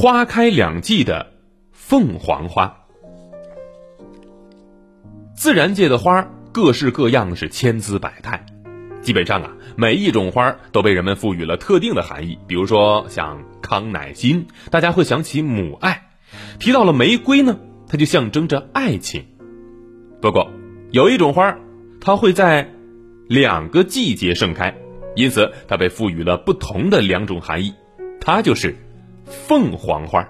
花开两季的凤凰花。自然界的花各式各样，是千姿百态。基本上啊，每一种花都被人们赋予了特定的含义。比如说像康乃馨，大家会想起母爱；提到了玫瑰呢，它就象征着爱情。不过，有一种花，它会在两个季节盛开，因此它被赋予了不同的两种含义。它就是凤凰花。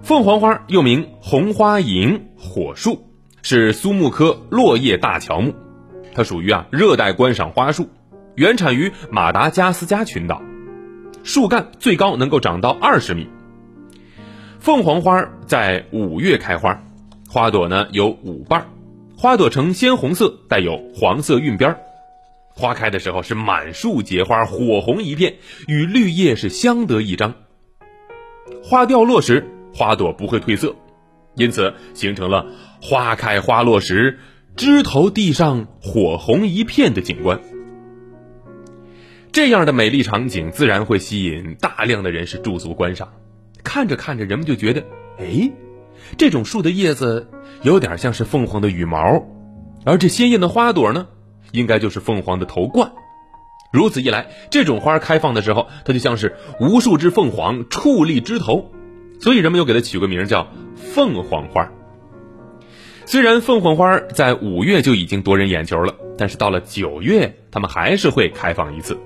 凤凰花又名红花楹火树，是苏木科落叶大乔木。它属于啊热带观赏花树，原产于马达加斯加群岛，树干最高能够长到二十米。凤凰花在五月开花，花朵呢有五瓣，花朵呈鲜红色，带有黄色晕边花开的时候是满树结花，火红一片，与绿叶是相得益彰。花掉落时，花朵不会褪色，因此形成了花开花落时。枝头地上火红一片的景观，这样的美丽场景自然会吸引大量的人士驻足观赏。看着看着，人们就觉得，哎，这种树的叶子有点像是凤凰的羽毛，而这鲜艳的花朵呢，应该就是凤凰的头冠。如此一来，这种花开放的时候，它就像是无数只凤凰矗立枝头，所以人们又给它取个名叫凤凰花。虽然凤凰花在五月就已经夺人眼球了，但是到了九月，它们还是会开放一次。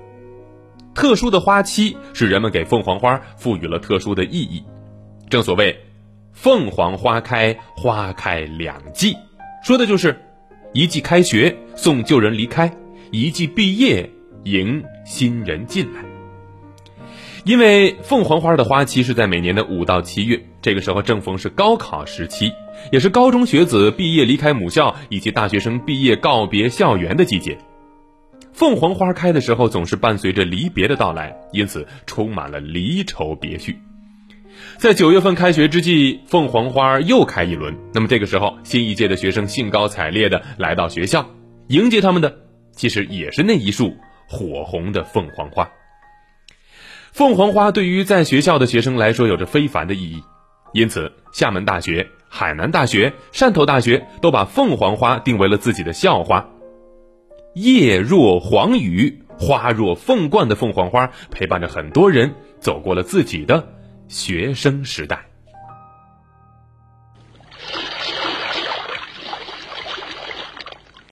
特殊的花期使人们给凤凰花赋予了特殊的意义。正所谓“凤凰花开花开两季”，说的就是一季开学送旧人离开，一季毕业迎新人进来。因为凤凰花的花期是在每年的五到七月，这个时候正逢是高考时期。也是高中学子毕业离开母校，以及大学生毕业告别校园的季节。凤凰花开的时候，总是伴随着离别的到来，因此充满了离愁别绪。在九月份开学之际，凤凰花又开一轮。那么这个时候，新一届的学生兴高采烈的来到学校，迎接他们的其实也是那一束火红的凤凰花。凤凰花对于在学校的学生来说，有着非凡的意义。因此，厦门大学、海南大学、汕头大学都把凤凰花定为了自己的校花。叶若黄羽，花若凤冠的凤凰花陪伴着很多人走过了自己的学生时代。